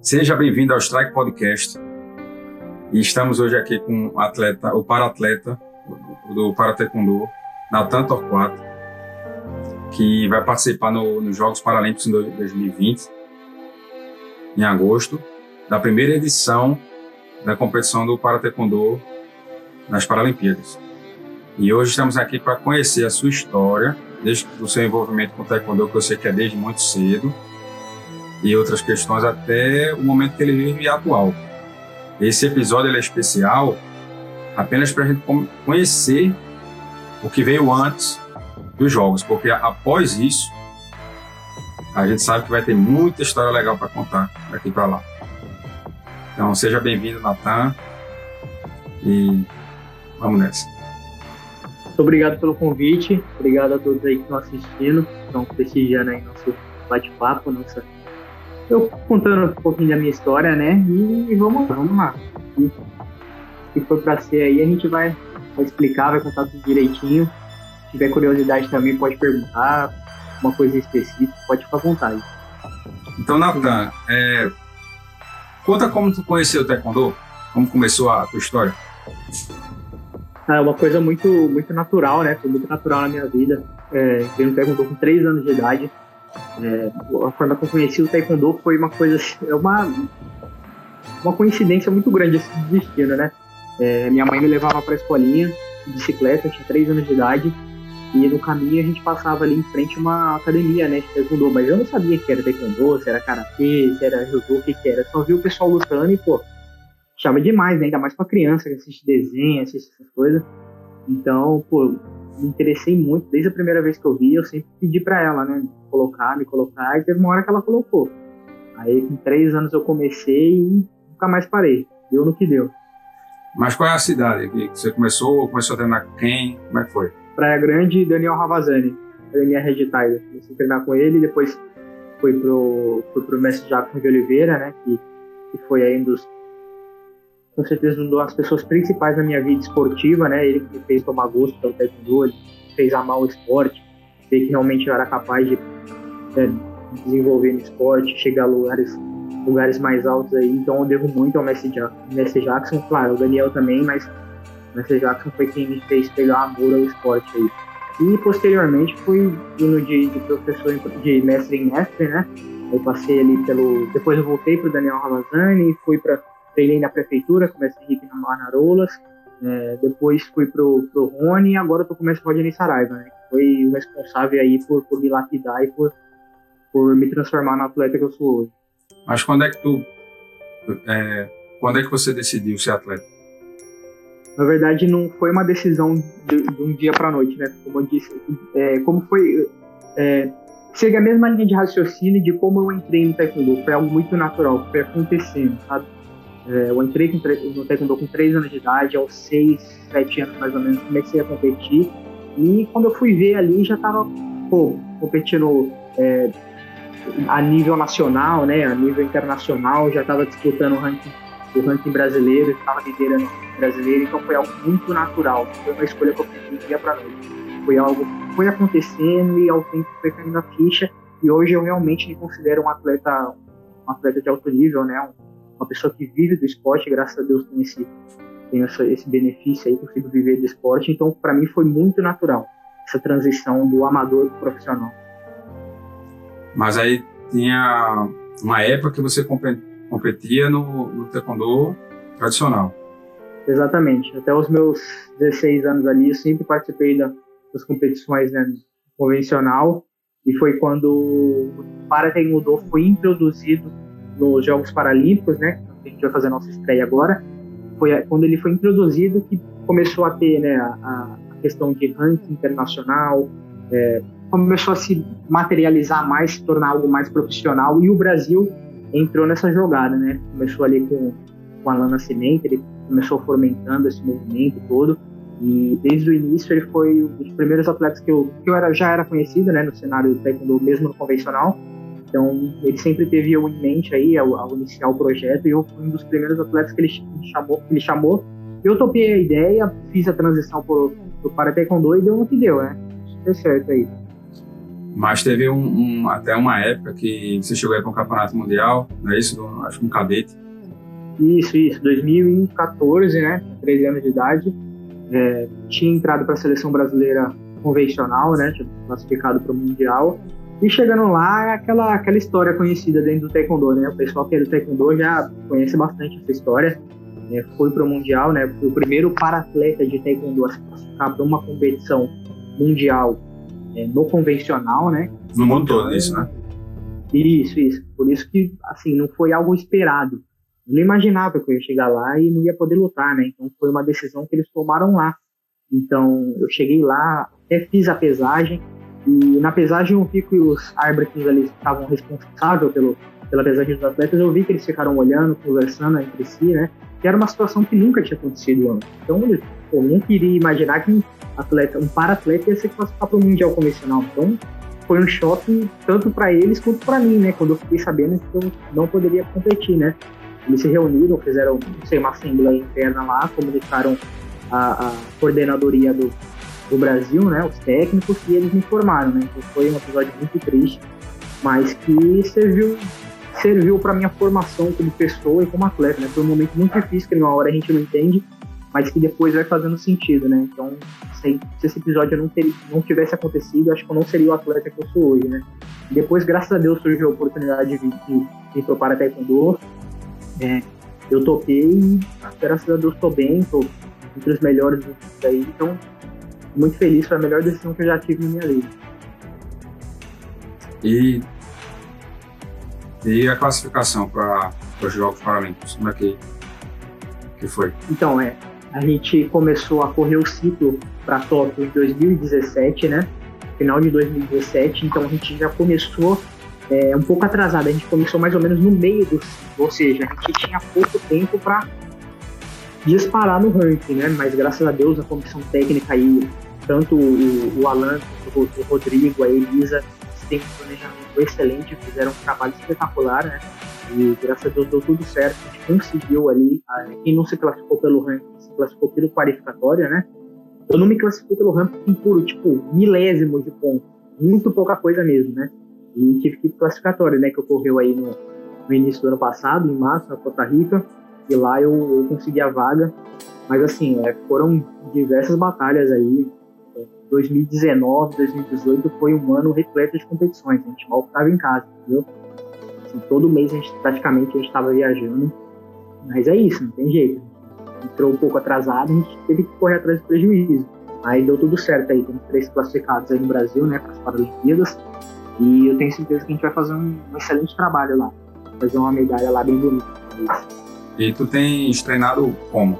Seja bem-vindo ao Strike Podcast. E estamos hoje aqui com o atleta, o para-atleta do Para Taekwondo, Natan Torquato, que vai participar no, nos Jogos Paralímpicos em 2020, em agosto, da primeira edição da competição do Para Taekwondo nas Paralimpíadas. E hoje estamos aqui para conhecer a sua história, desde o seu envolvimento com o Taekwondo, que eu sei que é desde muito cedo, e outras questões até o momento que ele vive atual. Esse episódio é especial apenas para a gente conhecer o que veio antes dos jogos, porque após isso a gente sabe que vai ter muita história legal para contar daqui para lá. Então seja bem-vindo, Natan, e vamos nessa. Muito obrigado pelo convite, obrigado a todos aí que estão assistindo, estão prestigiando aí nosso bate-papo, nossa eu contando um pouquinho da minha história, né? E vamos, vamos lá. E, se for para ser aí, a gente vai, vai, explicar, vai contar tudo direitinho. Se tiver curiosidade também, pode perguntar. Uma coisa específica, pode ficar à vontade. Então, Nathan, é, conta como tu conheceu o Taekwondo, como começou a tua história. É uma coisa muito, muito natural, né? Foi muito natural na minha vida. É, eu no Taekwondo com 3 anos de idade. É, a forma que eu conheci o Taekwondo foi uma coisa, é uma, uma coincidência muito grande esse destino, né? É, minha mãe me levava para a escolinha de bicicleta, eu tinha 3 anos de idade, e no caminho a gente passava ali em frente uma academia, né, de taekwondo, mas eu não sabia que era taekwondo, se era karatê, se era judô, o que que era. Só vi o pessoal lutando e, pô, chama demais, né, ainda mais pra criança que assiste desenho, assiste essas coisas. Então, pô, me interessei muito, desde a primeira vez que eu vi, eu sempre pedi para ela, né, colocar, me colocar, e teve uma hora que ela colocou. Aí com três anos eu comecei e nunca mais parei. Deu no que deu. Mas qual é a cidade que você começou? Começou a treinar quem? Como é que foi? Praia Grande Daniel Ravazani. Academia Red Tiger. Comecei a treinar com ele, depois fui pro, fui pro mestre Jackson de Oliveira, né? Que, que foi aí um dos com certeza uma das pessoas principais da minha vida esportiva, né? Ele que me fez tomar gosto pelo taekwondo, ele fez amar o esporte, ver que realmente eu era capaz de né, desenvolver no esporte, chegar a lugares lugares mais altos aí. Então eu devo muito ao Messi Jackson, Messi Jackson claro, o Daniel também, mas o Messi Jackson foi quem me fez pegar amor ao esporte aí. E posteriormente fui indo de, de professor, de mestre em mestre, né? Eu passei ali pelo. Depois eu voltei para o Daniel Ramazani, fui para treinei na prefeitura, comecei Henrique na Marnarolas, é, depois fui pro, pro Rony e agora tô com o Rodney Saraiva, né? Que foi o responsável aí por, por me lapidar e por, por me transformar na atleta que eu sou hoje. Mas quando é que tu. É, quando é que você decidiu ser atleta? Na verdade, não foi uma decisão de, de um dia para noite, né? Como eu disse, é, como foi. É, segue a mesma linha de raciocínio de como eu entrei no taekwondo. Foi algo muito natural, foi acontecendo, sabe? É, eu entrei no Taekwondo com 3 anos de idade, aos 6, 7 anos mais ou menos, comecei a competir. E quando eu fui ver ali, já estava competindo é, a nível nacional, né, a nível internacional, já estava disputando o ranking, o ranking brasileiro, estava liderando o brasileiro, então foi algo muito natural. Foi uma escolha que eu fiz dia para noite. Foi algo que foi acontecendo e ao tempo foi caindo a ficha. E hoje eu realmente me considero um atleta, um atleta de alto nível, né, um, uma pessoa que vive do esporte, graças a Deus tem esse, tem essa, esse benefício aí, consigo viver do esporte. Então, para mim, foi muito natural essa transição do amador para o profissional. Mas aí tinha uma época que você competia no, no taekwondo tradicional. Exatamente. Até os meus 16 anos ali, eu sempre participei da, das competições né, convencional. E foi quando o para taekwondo foi introduzido nos Jogos Paralímpicos, né? A gente vai fazer a nossa estreia agora. Foi quando ele foi introduzido que começou a ter né, a, a questão de ranking internacional, é, começou a se materializar mais, se tornar algo mais profissional e o Brasil entrou nessa jogada, né? Começou ali com, com Alan Nascimento, ele começou fomentando esse movimento todo e desde o início ele foi um dos primeiros atletas que eu, que eu era, já era conhecido, né, no cenário do taekwondo, mesmo no convencional, então, ele sempre teve eu em mente aí ao, ao, iniciar o projeto e eu fui um dos primeiros atletas que ele chamou. Que ele chamou. Eu topei a ideia, fiz a transição pro, pro para taekwondo e deu no que deu, né? Deu certo aí. Mas teve um, um, até uma época que você chegou aí para um campeonato mundial, não é isso? Acho que um cadete. Isso, isso. 2014, né? 13 anos de idade. É, tinha entrado para a seleção brasileira convencional, né? Tinha classificado para o mundial. E chegando lá, é aquela, aquela história conhecida dentro do Taekwondo, né? O pessoal que é do Taekwondo já conhece bastante essa história. É, foi para o Mundial, né? Foi o primeiro para-atleta de Taekwondo a se classificar para uma competição mundial é, no convencional, né? No mundo todo, isso, né? Isso, isso. Por isso que, assim, não foi algo esperado. Eu não imaginava que eu ia chegar lá e não ia poder lutar, né? Então foi uma decisão que eles tomaram lá. Então eu cheguei lá, até fiz a pesagem, e na pesagem eu vi que os árbitros ali estavam responsáveis pelo, pela pesagem dos atletas, eu vi que eles ficaram olhando, conversando entre si, né? Que era uma situação que nunca tinha acontecido antes. Então, eu não queria imaginar que um atleta, um para-atleta ia se classificar para o Mundial Convencional. Então, foi um choque tanto para eles quanto para mim, né? Quando eu fiquei sabendo que eu não poderia competir, né? Eles se reuniram, fizeram, não sei, uma assembleia interna lá, comunicaram a, a coordenadoria do, do Brasil, né, os técnicos, e eles me informaram, né, então foi um episódio muito triste, mas que serviu serviu para minha formação como pessoa e como atleta, né, foi um momento muito difícil que numa hora a gente não entende, mas que depois vai fazendo sentido, né, então se, se esse episódio não, ter, não tivesse acontecido, acho que eu não seria o atleta que eu sou hoje, né, depois, graças a Deus, surgiu a oportunidade de, de, de ir para Taekwondo, é, eu toquei e graças a Deus estou bem, estou entre os melhores aí, então muito feliz, foi a melhor decisão que eu já tive na minha vida. E, e a classificação para os Jogos Paralímpicos, como é que, que foi? Então, é, a gente começou a correr o ciclo para Tóquio em 2017, né? Final de 2017, então a gente já começou é, um pouco atrasado, a gente começou mais ou menos no meio do ciclo, ou seja, a gente tinha pouco tempo para disparar no ranking, né? Mas graças a Deus a comissão técnica aí, tanto o, o Alan, o, o Rodrigo, a Elisa, têm um planejamento excelente, fizeram um trabalho espetacular, né? E graças a Deus deu tudo certo, a gente conseguiu ali, quem não se classificou pelo ranking, se classificou pelo qualificatório, né? Eu não me classifiquei pelo ranking por, tipo, milésimos de pontos, muito pouca coisa mesmo, né? E tive que ir classificatório, né? Que ocorreu aí no, no início do ano passado, em março, na Costa Rica e lá eu, eu consegui a vaga. Mas assim, é, foram diversas batalhas aí. 2019, 2018 foi um ano repleto de competições. A gente mal ficava em casa, entendeu? Assim, todo mês a gente, praticamente a gente estava viajando. Mas é isso, não tem jeito. Entrou um pouco atrasado, a gente teve que correr atrás do prejuízo. Aí deu tudo certo aí, temos três classificados aí no Brasil, né, para as Paralimpíadas. E eu tenho certeza que a gente vai fazer um, um excelente trabalho lá. Fazer uma medalha lá bem bonita. E tu tens treinado como?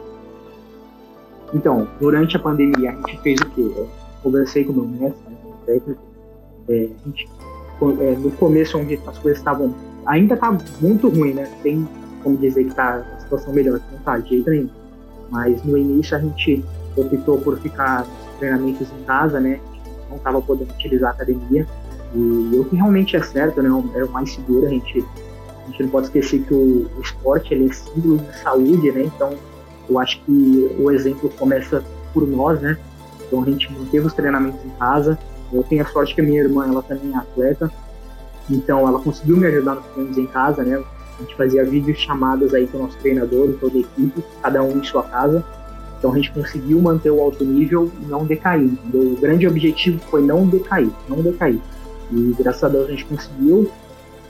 Então, durante a pandemia, a gente fez o quê? Conversei com meu mestre, né, técnico. É, a gente, é, no começo, onde as coisas estavam. Ainda tá muito ruim, né? Tem como dizer que tá a situação melhor, não tá de jeito nenhum. Mas no início a gente optou por ficar nos treinamentos em casa, né? não estava podendo utilizar a academia. E o que realmente é certo, né? Era o mais seguro, a gente a gente não pode esquecer que o, o esporte ele é símbolo de saúde, né? Então, eu acho que o exemplo começa por nós, né? Então, a gente manteve os treinamentos em casa. Eu tenho a sorte que a minha irmã, ela também é atleta. Então, ela conseguiu me ajudar nos treinos em casa, né? A gente fazia vídeos chamadas aí com o nosso treinador e toda a equipe, cada um em sua casa. Então a gente conseguiu manter o alto nível e não decair. O grande objetivo foi não decair, não decair. E graças a Deus a gente conseguiu.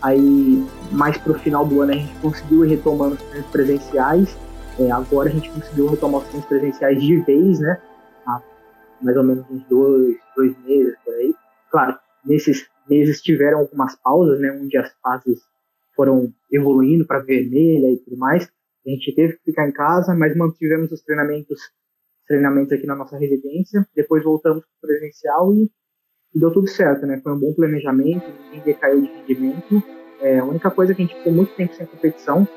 Aí, mais para o final do ano, a gente conseguiu ir retomando os treinos presenciais. É, agora a gente conseguiu retomar os treinos presenciais de vez, né? Mais ou menos uns dois, dois meses por aí. Claro, nesses meses tiveram algumas pausas, né? Onde as fases foram evoluindo para vermelha e tudo mais. A gente teve que ficar em casa, mas mantivemos os treinamentos, treinamentos aqui na nossa residência. Depois voltamos para o presencial e e deu tudo certo, né? Foi um bom planejamento, ninguém decaiu de rendimento. É, a única coisa é que a gente ficou muito tempo sem competição,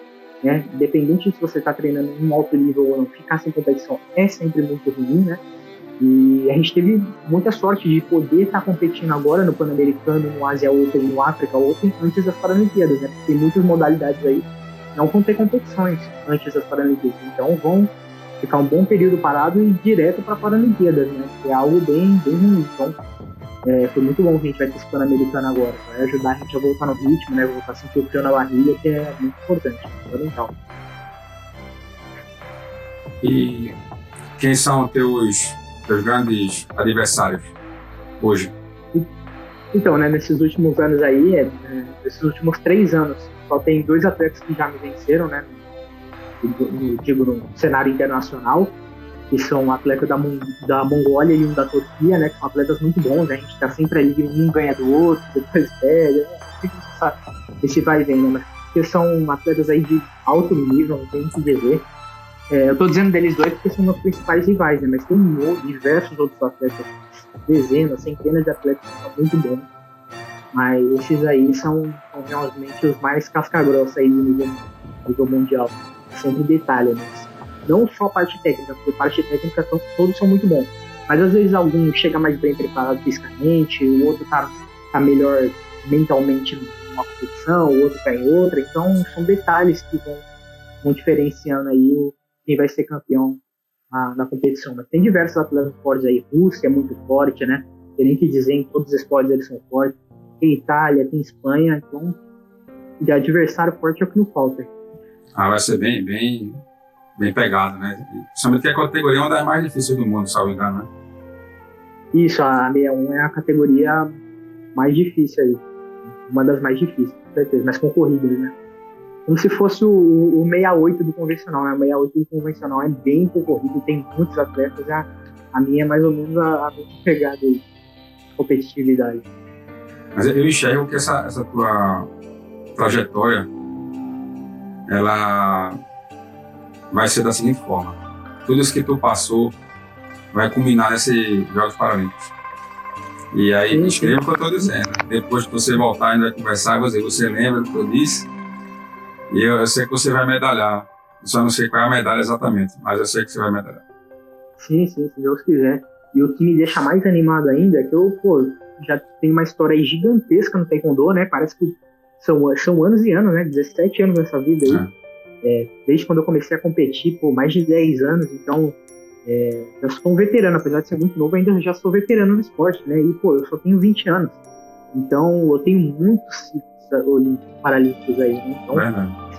né? Independente se você está treinando em um alto nível ou não, ficar sem competição é sempre muito ruim, né? E a gente teve muita sorte de poder estar tá competindo agora no Pan-Americano, no Asia Open, no África Open, antes das Paralimpíadas, né? Porque tem muitas modalidades aí não vão ter competições antes das Paralimpíadas. Então vão ficar um bom período parado e direto para Paralimpíadas, né? Que é algo bem, bem ruim. Então é, foi muito bom que a gente vai ter esse Pan-Americano agora. Vai ajudar a gente a voltar no ritmo, né? Voltar a sentir o frio na barriga, que é muito importante, fundamental. E quem são teus, teus grandes adversários hoje? Então, né, nesses últimos anos aí, é, é, nesses últimos três anos, só tem dois atletas que já me venceram, né? Digo, no cenário internacional, que são um atleta da, da Mongólia e um da Turquia, né? Que são atletas muito bons, né? A gente tá sempre ali, um ganha do outro, depois pega, né? esse vai e vem, né? Porque são atletas aí de alto nível, não tem o que dizer. É, eu tô dizendo deles dois porque são meus principais rivais, né? Mas tem diversos outros atletas, dezenas, centenas de atletas que são muito bons. Mas esses aí são, são realmente os mais casca-grossa aí do nível, nível mundial. Sempre detalhe, né? Não só a parte técnica, porque parte técnica todos são muito bons. Mas às vezes algum chega mais bem preparado fisicamente, o outro tá, tá melhor mentalmente numa competição, o outro tá em outra. Então são detalhes que vão, vão diferenciando aí o, quem vai ser campeão na, na, competição. Mas tem diversos atletas fortes aí. Rússia é muito forte, né? Tem nem que dizer, em todos os esportes eles são fortes. Tem Itália, tem Espanha, então de adversário forte é o que não falta. Ah, vai ser bem, bem, bem pegado, né? Principalmente que a categoria é uma das mais difíceis do mundo, salvo engano, né? Isso, a 61 é a categoria mais difícil aí. Uma das mais difíceis, com certeza, mais concorridas, né? Como se fosse o, o 68 do convencional. Né? O 68 do convencional é bem concorrido, tem muitos atletas. A, a minha é mais ou menos a, a mesma pegada de competitividade. Mas eu enxergo que essa, essa tua trajetória ela vai ser da seguinte forma: tudo isso que tu passou vai culminar nesses Jogos Paralímpicos. E aí, escreva o que eu estou dizendo. Depois que você voltar, ainda vai conversar, você, você lembra do que eu disse? E eu, eu, sei que você vai medalhar. Eu só não sei qual é a medalha exatamente, mas eu sei que você vai medalhar. Sim, sim, se Deus quiser. E o que me deixa mais animado ainda é que eu, pô, já tenho uma história gigantesca no Taekwondo, né? Parece que são, são anos e anos, né? 17 anos nessa vida aí. É. É, desde quando eu comecei a competir, por mais de 10 anos, então é, eu sou um veterano, apesar de ser muito novo, ainda já sou veterano no esporte, né? E, pô, eu só tenho 20 anos. Então, eu tenho muitos paralímpicos aí, né? Então,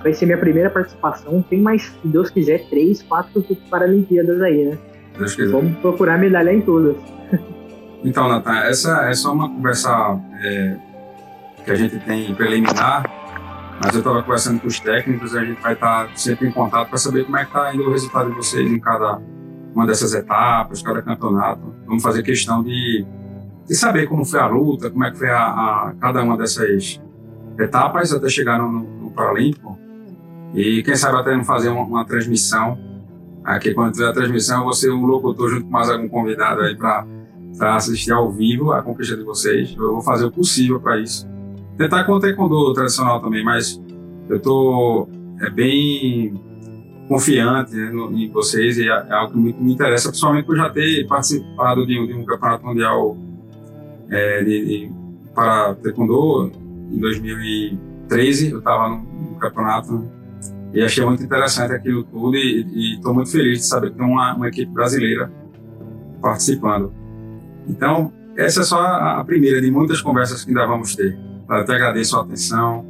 vai ser minha primeira participação. Tem mais, se Deus quiser, três, quatro Paralimpíadas aí, né? Deus quiser. Vamos procurar medalhar em todas. Então, Natan, essa é só uma conversa é, que a gente tem preliminar, mas eu estava conversando com os técnicos e a gente vai estar sempre em contato para saber como é que está indo o resultado de vocês em cada uma dessas etapas, cada campeonato. Vamos fazer questão de, de saber como foi a luta, como é que foi a, a cada uma dessas etapas até chegar no, no Paralímpico. E quem sabe até fazer uma, uma, transmissão. Aqui, quando tiver a transmissão, eu vou ser um locutor junto com mais algum convidado aí para assistir ao vivo a conquista de vocês. Eu vou fazer o possível para isso. Tentar com o taekwondo tradicional também, mas eu tô é, bem confiante né, no, em vocês e é, é, algo que muito me interessa, principalmente por já ter participado de, de um campeonato mundial é, de, de, para taekwondo em 2013, eu estava no, campeonato e achei muito interessante aquilo tudo e estou muito feliz de saber que tem uma, uma, equipe brasileira participando. Então, essa é só a, a primeira de muitas conversas que ainda vamos ter. Eu te agradeço a atenção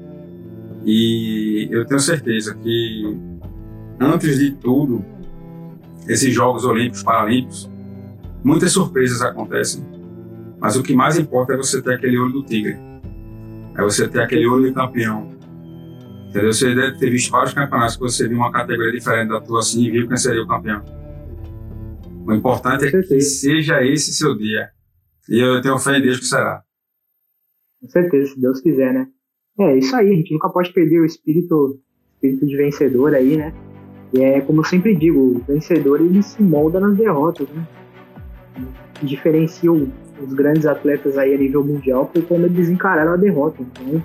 e eu tenho certeza que, antes de tudo, esses Jogos Olímpicos, Paralímpicos, muitas surpresas acontecem, mas o que mais importa é você ter aquele olho do tigre é você ter aquele olho campeão. Entendeu? Você deve ter visto vários campeonatos que você viu uma categoria diferente da tua assim e viu quem seria o campeão. O importante é que seja esse seu dia. E eu tenho fé em Deus que será. Com certeza, se Deus quiser, né? É isso aí, a gente nunca pode perder o espírito, espírito de vencedor aí, né? E é como eu sempre digo, o vencedor ele se molda nas derrotas, né? Diferencia o os grandes atletas aí a nível mundial foi como eles encararam a derrota. Então,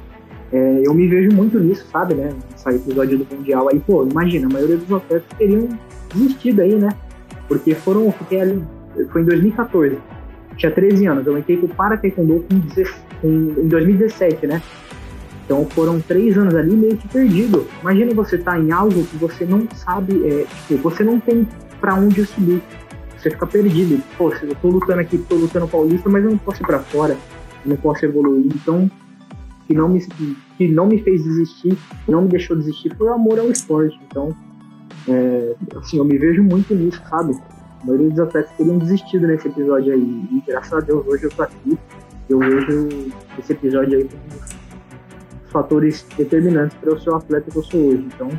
é, eu me vejo muito nisso, sabe, né? Nesse episódio do Mundial aí, pô, imagina, a maioria dos atletas teriam desistido aí, né? Porque foram, fiquei ali, foi em 2014, tinha 13 anos, eu entrei com o Para Taekwondo com, em 2017, né? Então foram três anos ali meio que perdido. Imagina você estar tá em algo que você não sabe, é, tipo, você não tem para onde subir você fica perdido. Pô, eu tô lutando aqui, tô lutando paulista, mas eu não posso ir pra fora, não posso evoluir. Então, que não me, que não me fez desistir, não me deixou desistir, foi o amor ao esporte. Então, é, assim, eu me vejo muito nisso, sabe? A maioria dos atletas teriam desistido nesse episódio aí. E graças a Deus hoje eu tô aqui. Eu vejo esse episódio aí como fatores determinantes para eu ser o atleta que eu sou hoje. Então,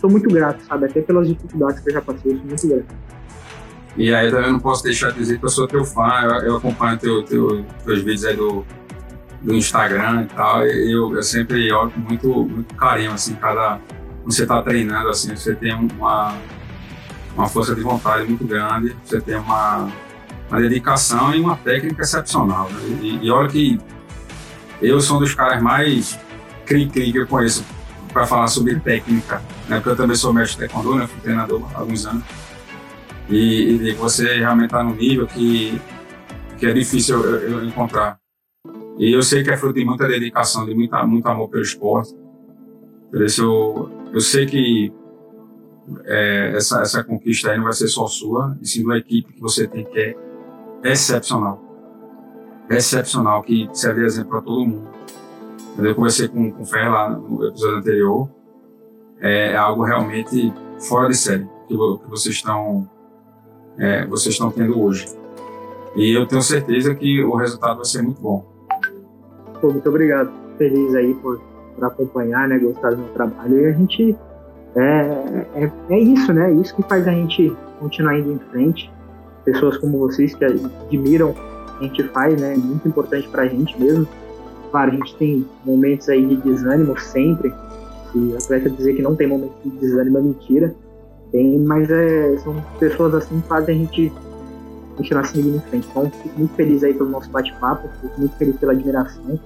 sou muito grato, sabe? Até pelas dificuldades que eu já passei, eu sou muito grato. E aí eu também não posso deixar de dizer que eu sou teu fã, eu, eu acompanho teu, teu, teus vídeos aí do, do Instagram e tal, e eu, eu sempre olho com muito, muito carinho, assim, cada... Você está treinando, assim, você tem uma, uma força de vontade muito grande, você tem uma, uma dedicação e uma técnica excepcional. Né? E, e olha que eu sou um dos caras mais cri-cri que eu conheço para falar sobre técnica, né? Porque eu também sou mestre de taekwondo, né? Fui treinador há alguns anos. E, e você realmente está num nível que, que é difícil eu, eu, encontrar. E eu sei que é fruto de muita dedicação, de muita, muito amor pelo esporte. Por isso eu, eu sei que é, essa, essa conquista aí não vai ser só sua, e sim da equipe que você tem que é excepcional. Excepcional, que serve de exemplo para todo mundo. Eu conversei com, com o Fer lá no episódio anterior. É algo realmente fora de série que, que vocês estão é, vocês estão tendo hoje. E eu tenho certeza que o resultado vai ser muito bom. Pô, muito obrigado. Feliz aí por, por acompanhar, né? Gostar do meu trabalho. E a gente. É, é, é isso, né? É isso que faz a gente continuar indo em frente. Pessoas como vocês que admiram a gente faz, né? É muito importante pra gente mesmo. Claro, a gente tem momentos aí de desânimo sempre. Se atleta dizer que não tem momento de desânimo é mentira. Tem, mas é, são pessoas assim que fazem a gente continuar seguindo em frente. Então, fico muito feliz aí pelo nosso bate-papo, fico muito feliz pela admiração.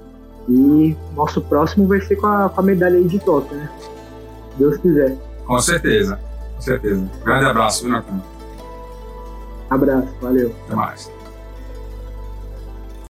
E nosso próximo vai ser com a, com a medalha aí de Tóquio, né? Se Deus quiser. Com certeza, com certeza. Grande abraço, viu, Natan? Abraço, valeu. Até mais.